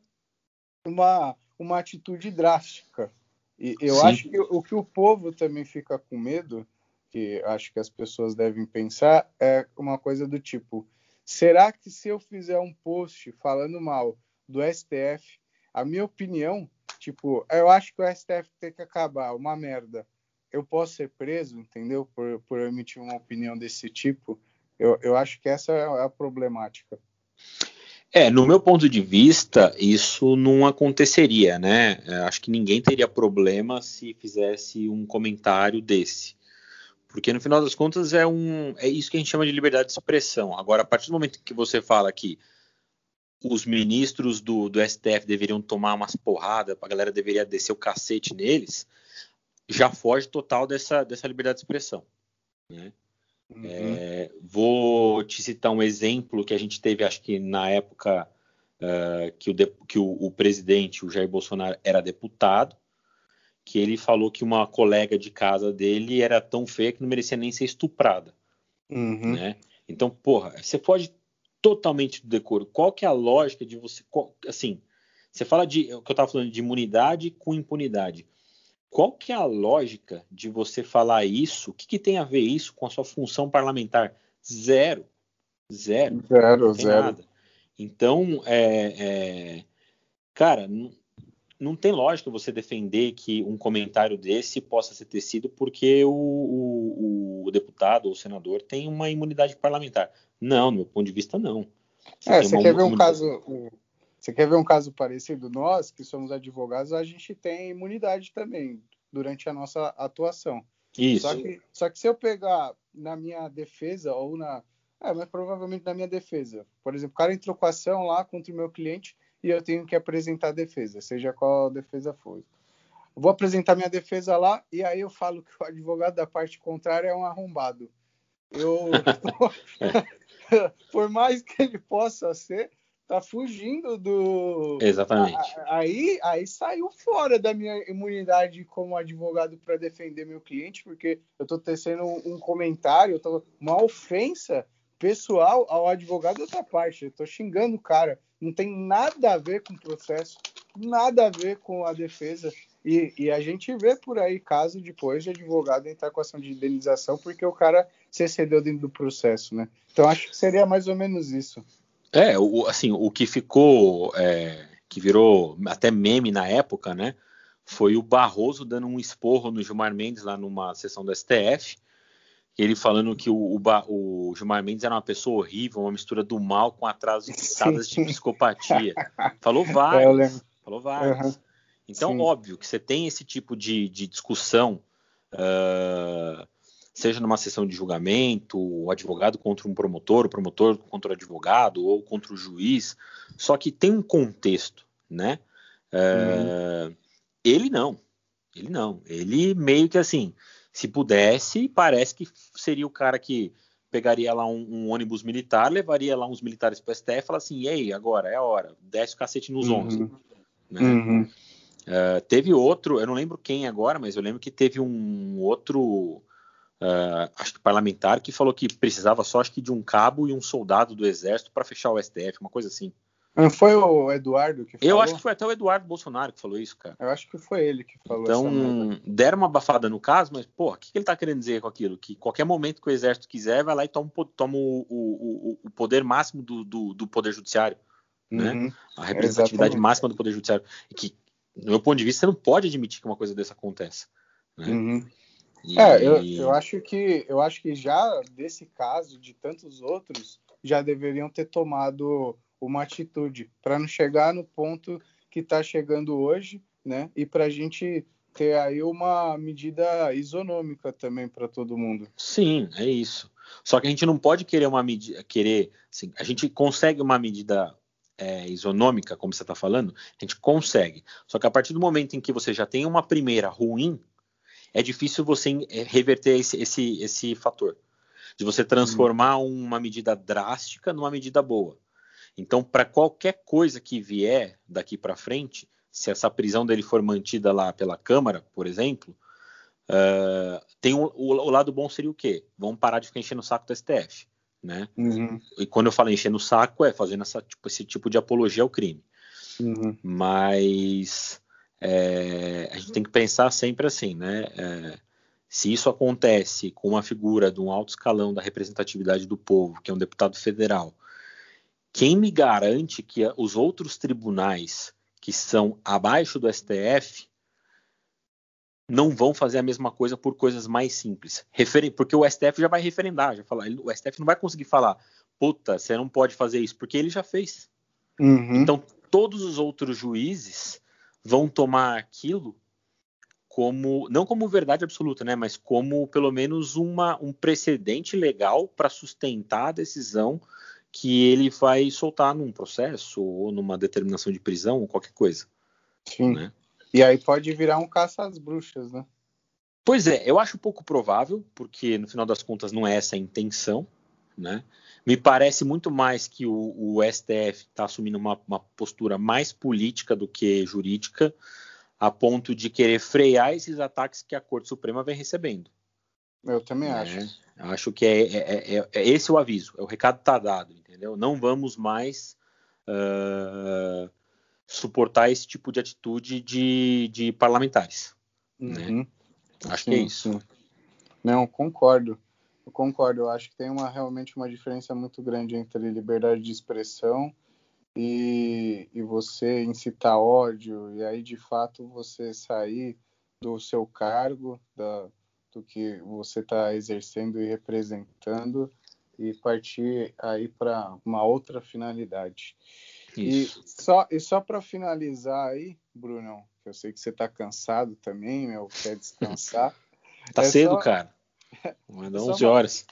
uma, uma atitude drástica. E eu Sim. acho que o que o povo também fica com medo, que acho que as pessoas devem pensar, é uma coisa do tipo: será que se eu fizer um post falando mal do STF. A minha opinião, tipo, eu acho que o STF tem que acabar, uma merda. Eu posso ser preso, entendeu? Por, por emitir uma opinião desse tipo. Eu, eu acho que essa é a problemática. É, no meu ponto de vista, isso não aconteceria, né? É, acho que ninguém teria problema se fizesse um comentário desse. Porque no final das contas é um é isso que a gente chama de liberdade de expressão. Agora, a partir do momento que você fala que os ministros do, do STF deveriam tomar umas porradas, a galera deveria descer o cacete neles, já foge total dessa, dessa liberdade de expressão. Né? Uhum. É, vou te citar um exemplo que a gente teve, acho que na época uh, que, o, que o, o, presidente, o Jair Bolsonaro, era deputado, que ele falou que uma colega de casa dele era tão feia que não merecia nem ser estuprada. Uhum. Né? Então, porra, você pode totalmente do decoro. Qual que é a lógica de você, qual, assim, você fala de, o que eu estava falando de imunidade com impunidade. Qual que é a lógica de você falar isso? O que, que tem a ver isso com a sua função parlamentar? Zero. Zero. Zero, zero. Nada. Então, é, é, cara, não, tem lógica você defender que um comentário desse possa ser tecido porque o, o, o deputado ou o senador tem uma imunidade parlamentar. Não, do meu ponto de vista, não. Você, é, você quer ver um caso. Você quer ver um caso parecido? Nós, que somos advogados, a gente tem imunidade também durante a nossa atuação. Isso. Só que, só que se eu pegar na minha defesa ou na. É, mas provavelmente na minha defesa. Por exemplo, o cara entrou com ação lá contra o meu cliente e eu tenho que apresentar a defesa, seja qual a defesa for. vou apresentar minha defesa lá e aí eu falo que o advogado da parte contrária é um arrombado. Eu, por mais que ele possa ser, tá fugindo do. Exatamente. Aí, aí saiu fora da minha imunidade como advogado para defender meu cliente, porque eu tô tecendo um comentário, tô, uma ofensa pessoal ao advogado da outra parte. Eu tô xingando o cara. Não tem nada a ver com o processo, nada a ver com a defesa. E, e, a gente vê por aí caso depois de advogado entrar com ação de indenização porque o cara se excedeu dentro do processo, né? Então acho que seria mais ou menos isso. É, o, assim, o que ficou, é, que virou até meme na época, né? foi o Barroso dando um esporro no Gilmar Mendes lá numa sessão do STF. Ele falando que o, o, o Gilmar Mendes era uma pessoa horrível, uma mistura do mal com atrasos e de psicopatia. Falou vários. Falou vários. Uhum. Então, Sim. óbvio que você tem esse tipo de, de discussão, uh, seja numa sessão de julgamento, o advogado contra um promotor, o promotor contra o advogado ou contra o juiz, só que tem um contexto, né? Uh, uhum. Ele não, ele não, ele meio que assim, se pudesse, parece que seria o cara que pegaria lá um, um ônibus militar, levaria lá uns militares para o STF e falaria assim, ei, agora é a hora, desce o cacete nos uhum. 11. Né? Uhum. Uh, teve outro, eu não lembro quem agora, mas eu lembro que teve um outro uh, acho que parlamentar, que falou que precisava só acho que de um cabo e um soldado do exército para fechar o STF, uma coisa assim. Não foi o Eduardo que falou? Eu acho que foi até o Eduardo Bolsonaro que falou isso, cara. Eu acho que foi ele que falou Então, deram uma abafada no caso, mas, pô, o que, que ele tá querendo dizer com aquilo? Que qualquer momento que o exército quiser, vai lá e toma, toma o, o, o, poder máximo do, do, do poder judiciário. Né? Uhum. A representatividade Exatamente. máxima do poder judiciário. E que, no meu ponto de vista, você não pode admitir que uma coisa dessa aconteça. Né? Uhum. E... É, eu, eu, acho que eu acho que já desse caso, de tantos outros, já deveriam ter tomado uma atitude para não chegar no ponto que está chegando hoje, né? E para a gente ter aí uma medida isonômica também para todo mundo. Sim, é isso. Só que a gente não pode querer uma medida, querer, assim, a gente consegue uma medida é, isonômica, como você está falando, a gente consegue. Só que a partir do momento em que você já tem uma primeira ruim, é difícil você é, reverter esse, esse, esse fator. De você transformar uhum. uma medida drástica numa medida boa. Então, para qualquer coisa que vier daqui para frente, se essa prisão dele for mantida lá pela Câmara, por exemplo, uh, tem um, o, o, lado bom seria o quê? Vamos parar de ficar enchendo o saco do STF. Né? Uhum. E quando eu falo enchendo o saco, é fazendo essa, tipo, esse tipo de apologia ao crime. Uhum. Mas é, a gente tem que pensar sempre assim, né? É, se isso acontece com uma figura de um alto escalão da representatividade do povo, que é um deputado federal, quem me garante que os outros tribunais que são abaixo do STF não vão fazer a mesma coisa por coisas mais simples. Porque o STF já vai referendar, já falar, o STF não vai conseguir falar, puta, você não pode fazer isso, porque ele já fez. Uhum. Então, todos os outros juízes vão tomar aquilo como não como verdade absoluta, né, mas como pelo menos uma, um precedente legal para sustentar a decisão que ele vai soltar num processo ou numa determinação de prisão ou qualquer coisa. Sim. Né? E aí pode virar um caça às bruxas, né? Pois é, eu acho pouco provável, porque no final das contas não é essa a intenção, né? Me parece muito mais que o, o STF está assumindo uma, uma, postura mais política do que jurídica, a ponto de querer frear esses ataques que a Corte Suprema vem recebendo. Eu também né? acho. Acho que é, é, é, é, esse o aviso, é o recado está dado, entendeu? Não vamos mais uh, suportar esse tipo de atitude de, de parlamentares. Né? Uhum. Né? Acho sim, que é isso. Sim. Não, concordo. Eu concordo, eu acho que tem uma, realmente uma diferença muito grande entre liberdade de expressão e, e você incitar ódio, e aí de fato você sair do seu cargo, da, do que você está exercendo e representando, e partir aí para uma outra finalidade. Isso. E só, e só para finalizar aí, Bruno, que eu sei que você está cansado também, meu, quer descansar. tá é cedo, só... cara. Manda 11 horas.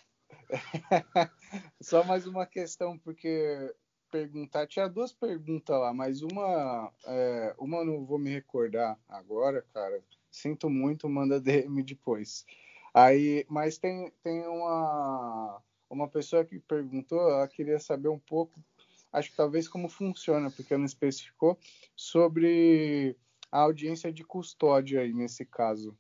Só mais uma questão, porque perguntar, tinha duas perguntas lá, mas uma, é, uma eu não vou me recordar agora, cara. Sinto muito, manda DM depois. Aí, mas tem, tem uma, uma pessoa que perguntou, ela queria saber um pouco, acho que talvez como funciona, porque não especificou, sobre a audiência de custódia aí nesse caso.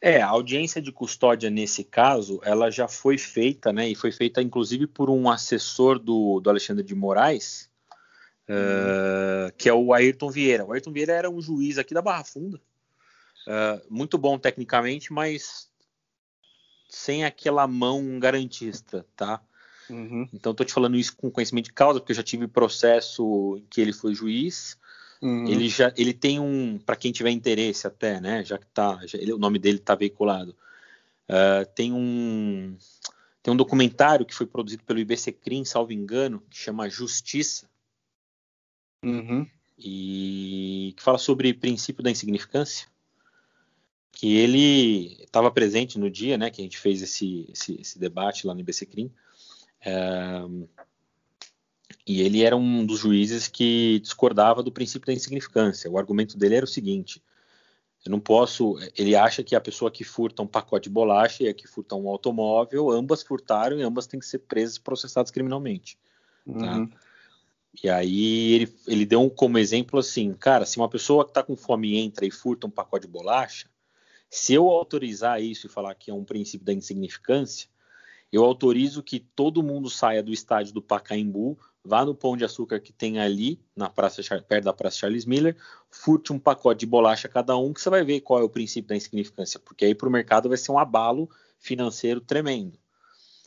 É, a audiência de custódia nesse caso, ela já foi feita, né? E foi feita inclusive por um assessor do, do Alexandre de Moraes, uh, que é o Ayrton Vieira. O Ayrton Vieira era um juiz aqui da Barra Funda, uh, muito bom tecnicamente, mas sem aquela mão garantista, tá? Uhum. Então, estou te falando isso com conhecimento de causa, porque eu já tive processo em que ele foi juiz, Uhum. Ele já ele tem um, para quem tiver interesse até, né, já que tá, já, ele, o nome dele está veiculado, uh, tem um tem um documentário que foi produzido pelo IBC Crim, salvo engano, que chama Justiça, uhum. e que fala sobre princípio da insignificância, que ele estava presente no dia, né, que a gente fez esse, esse, esse debate lá no IBC Crim, uh, e ele era um dos juízes que discordava do princípio da insignificância. O argumento dele era o seguinte: eu não posso. Ele acha que a pessoa que furta um pacote de bolacha e a que furta um automóvel, ambas furtaram e ambas têm que ser presas e processadas criminalmente. Tá? Uhum. E aí ele, ele deu como exemplo assim, cara, se uma pessoa que está com fome entra e furta um pacote de bolacha, se eu autorizar isso e falar que é um princípio da insignificância, eu autorizo que todo mundo saia do estádio do Pacaembu vá no Pão de Açúcar que tem ali, na praça, perto da Praça Charles Miller, furte um pacote de bolacha cada um, que você vai ver qual é o princípio da insignificância, porque aí para o mercado vai ser um abalo financeiro tremendo.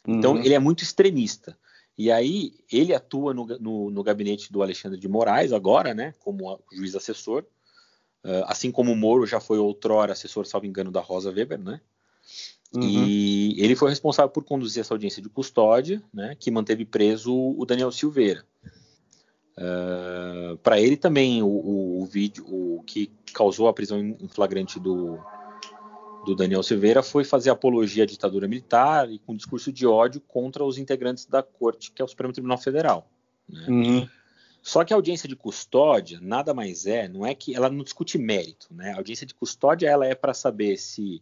Então, uhum. ele é muito extremista. E aí, ele atua no, no, no, gabinete do Alexandre de Moraes, agora, né, como juiz assessor, uh, assim como o Moro já foi outrora assessor, salvo engano, da Rosa Weber, né? Uhum. E ele foi responsável por conduzir essa audiência de custódia, né, que manteve preso o Daniel Silveira. Uh, Para ele também, o, o, o, vídeo o que causou a prisão em flagrante do, do Daniel Silveira foi fazer apologia à ditadura militar e com discurso de ódio contra os integrantes da corte, que é o Supremo Tribunal Federal. Né? Uhum. Só que a audiência de custódia nada mais é, não é que ela não discute mérito, né? A audiência de custódia ela é para saber se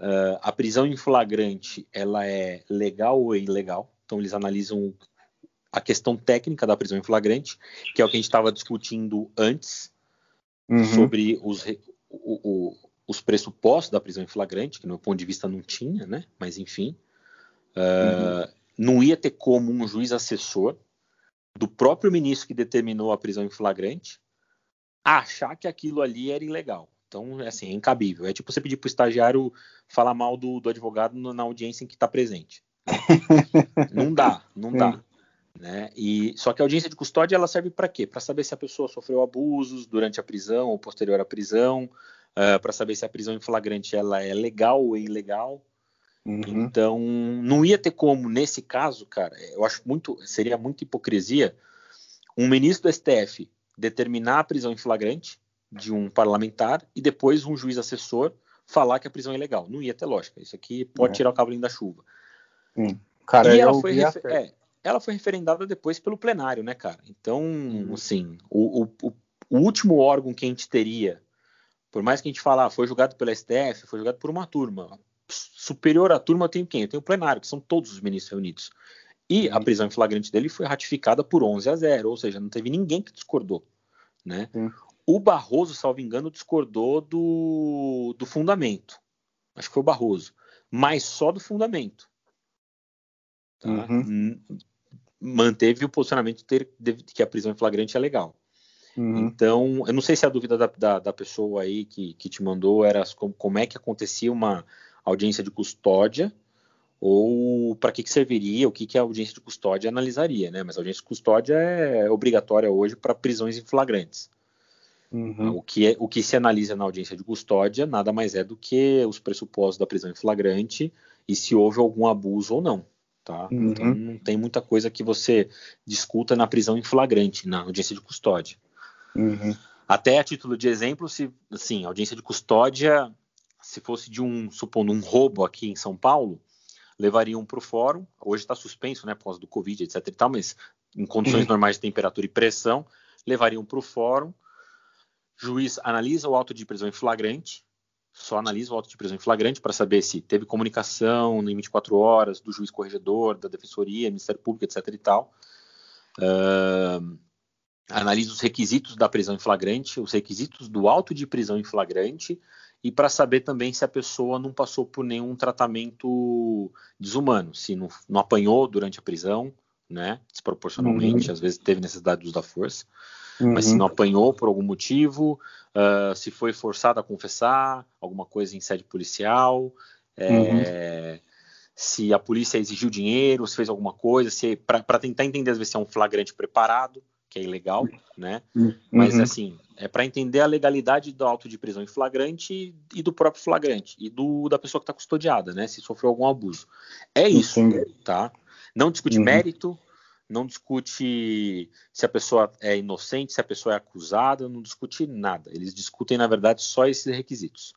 Uh, a prisão em flagrante ela é legal ou é ilegal. Então eles analisam a questão técnica da prisão em flagrante, que é o que a gente estava discutindo antes uhum. sobre os, o, o, os pressupostos da prisão em flagrante, que no meu ponto de vista não tinha, né? Mas enfim, uh, uhum. não ia ter como um juiz assessor do próprio ministro que determinou a prisão em flagrante achar que aquilo ali era ilegal. Então, é assim, é incabível. É tipo você pedir para o estagiário falar mal do, do advogado na audiência em que está presente. não dá, não dá. Né? E, só que a audiência de custódia ela serve para quê? Para saber se a pessoa sofreu abusos durante a prisão ou posterior à prisão, uh, ah, para saber se a prisão em flagrante ela é legal ou ilegal. Uhum. Então, não ia ter como, nesse caso, cara, eu acho muito, seria muita hipocrisia um ministro do STF determinar a prisão em flagrante de um parlamentar e depois um juiz assessor falar que a prisão é ilegal. Não ia ter lógica. Isso aqui pode é. tirar o cavalinho da chuva. Sim. Cara, e ela foi, refer... é, ela foi referendada depois pelo plenário, né, cara? Então, hum. assim, o, o, o, último órgão que a gente teria, por mais que a gente falar, ah, foi julgado pela STF, foi julgado por uma turma. Superior à turma eu tenho quem? Eu tenho o plenário, que são todos os ministros reunidos. E a prisão em flagrante dele foi ratificada por 11 a 0, ou seja, não teve ninguém que discordou. Né? O Barroso, salvo engano, discordou do, do fundamento. Acho que foi o Barroso. Mas só do fundamento. Tá? Uhum. Manteve o posicionamento de, de, que a prisão em flagrante é legal. Uhum. Então, eu não sei se a dúvida da, da, da pessoa aí que, que, te mandou era como, como, é que acontecia uma audiência de custódia ou para que, que, serviria, o que, que a audiência de custódia analisaria, né? Mas a audiência de custódia é obrigatória hoje para prisões em flagrantes. Uhum. O, que é, o que se analisa na audiência de custódia nada mais é do que os pressupostos da prisão em flagrante e se houve algum abuso ou não. Tá? Uhum. Então não tem muita coisa que você discuta na prisão em flagrante, na audiência de custódia. Uhum. Até a título de exemplo, se assim, audiência de custódia, se fosse de um, supondo um roubo aqui em São Paulo, levariam para o fórum. Hoje está suspenso, né, por causa do Covid, etc. E tal, mas em condições uhum. normais de temperatura e pressão, levariam para o fórum juiz analisa o auto de prisão em flagrante, só analisa o auto de prisão em flagrante para saber se teve comunicação em 24 horas do juiz corregedor, da defensoria, Ministério Público, etc. e tal. Uh, analisa os requisitos da prisão em flagrante, os requisitos do auto de prisão em flagrante e para saber também se a pessoa não passou por nenhum tratamento desumano, se não, não apanhou durante a prisão, né, desproporcionalmente, uhum. às vezes teve necessidade de uso da força uhum. mas se não apanhou por algum motivo, uh, se foi forçado a confessar alguma coisa em sede policial, é, uhum. se a polícia exigiu dinheiro, se fez alguma coisa, se para tentar entender às vezes se é um flagrante preparado, que é ilegal, né? Uhum. Mas assim, é para entender a legalidade do auto de prisão em flagrante e do próprio flagrante e do da pessoa que está custodiada, né? Se sofreu algum abuso. É isso, Entendi. tá? Não discute uhum. mérito, não discute se a pessoa é inocente, se a pessoa é acusada, não discute nada. Eles discutem, na verdade, só esses requisitos.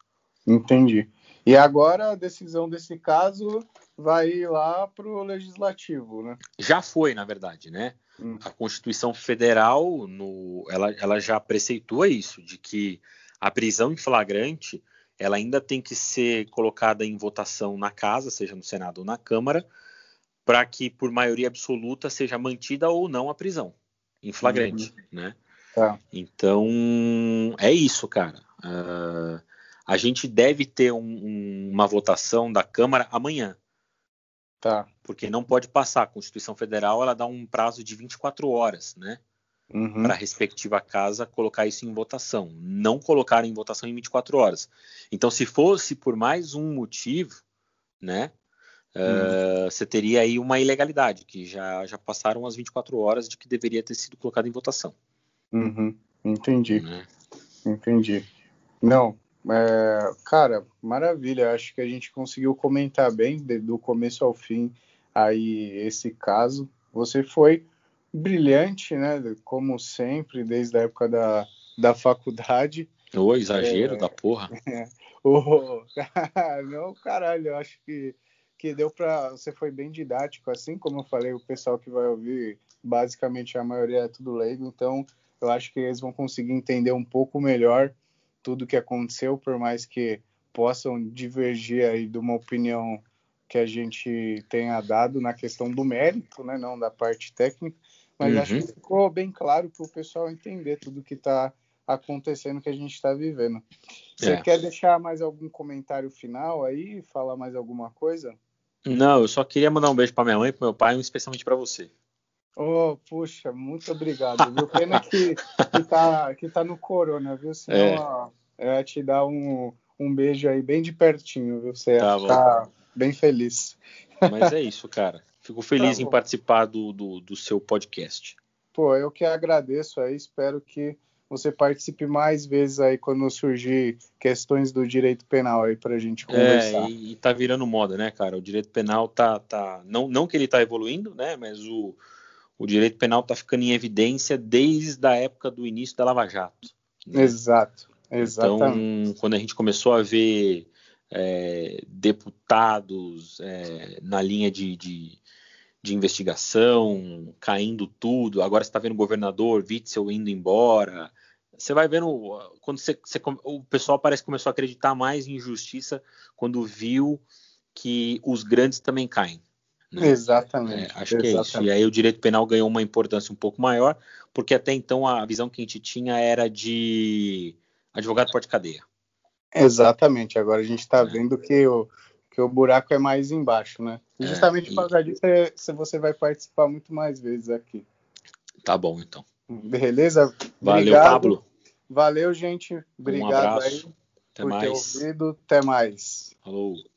Entendi. E agora a decisão desse caso vai ir lá para o legislativo, né? Já foi, na verdade, né? Hum. A Constituição Federal, no, ela, ela já preceitua isso, de que a prisão em flagrante ela ainda tem que ser colocada em votação na casa, seja no Senado ou na Câmara, para que por maioria absoluta seja mantida ou não a prisão em flagrante, uhum. né? Tá. Então é isso, cara. Uh, a gente deve ter um, um, uma votação da Câmara amanhã. Tá. Porque não pode passar. A Constituição Federal ela dá um prazo de 24 horas, né? Uhum. Para a respectiva casa colocar isso em votação. Não colocar em votação em 24 horas. Então, se fosse por mais um motivo, né? Uh, você teria aí uma ilegalidade, que já, já passaram as 24 horas de que deveria ter sido colocado em votação. Uhum. Entendi. Né? Entendi. Não, é, cara, maravilha. Acho que a gente conseguiu comentar bem de, do começo ao fim aí esse caso. Você foi brilhante, né? Como sempre, desde a época da, da faculdade. O exagero é, da porra. É, oh, não, caralho, eu acho que, que deu para Você foi bem didático, assim como eu falei, o pessoal que vai ouvir, basicamente a maioria é tudo leigo, então eu acho que eles vão conseguir entender um pouco melhor tudo que aconteceu, por mais que possam divergir aí de uma opinião que a gente tenha dado na questão do mérito, né, não da parte técnica, mas uhum. acho que ficou bem claro para o pessoal entender tudo que está acontecendo, que a gente está vivendo. Você é. quer deixar mais algum comentário final aí, falar mais alguma coisa? Não, eu só queria mandar um beijo para minha mãe e para meu pai, especialmente para você. Oh, puxa, muito obrigado, viu? Pena que, que, tá, que tá no corona, viu? Senão, é. ó, eu ia te dar um, um beijo aí bem de pertinho, viu? Você tá ficar bem feliz. Mas é isso, cara. Fico feliz tá em participar do, do, do, seu podcast. Pô, eu que agradeço aí, espero que você participe mais vezes aí quando surgir questões do direito penal aí pra gente conversar. É, e, e tá virando moda, né, cara? O direito penal tá, tá não, não que ele tá evoluindo, né, mas o, o direito penal está ficando em evidência desde a época do início da Lava Jato. Né? Exato, exatamente. Então, quando a gente começou a ver é, deputados é, na linha de, de, de, investigação, caindo tudo, agora você está vendo o governador Witzel indo embora. Você vai vendo, quando você, você, o pessoal parece que começou a acreditar mais em justiça quando viu que os grandes também caem. Né? Exatamente. É, acho exatamente. que é isso. E aí o direito penal ganhou uma importância um pouco maior, porque até então a visão que a gente tinha era de advogado porte-cadeia. Exatamente. Agora a gente está é. vendo que o, que o buraco é mais embaixo, né? E é, justamente é, por causa disso você vai participar muito mais vezes aqui. Tá bom, então. Beleza? Valeu, Obrigado. Pablo. Valeu, gente. Obrigado um aí Até por mais. ter ouvido. Até mais. Falou.